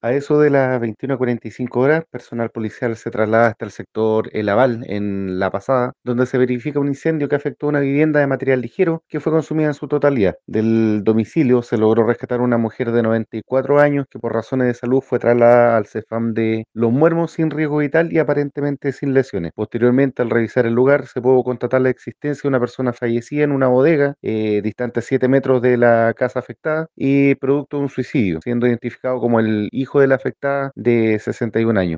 A eso de las 21:45 horas, personal policial se traslada hasta el sector El Aval, en La Pasada, donde se verifica un incendio que afectó una vivienda de material ligero que fue consumida en su totalidad. Del domicilio se logró rescatar una mujer de 94 años que por razones de salud fue trasladada al CEFAM de Los Muermos sin riesgo vital y aparentemente sin lesiones. Posteriormente, al revisar el lugar, se pudo constatar la existencia de una persona fallecida en una bodega eh, distante a 7 metros de la casa afectada y producto de un suicidio, siendo identificado como el hijo de la afectada de 61 años.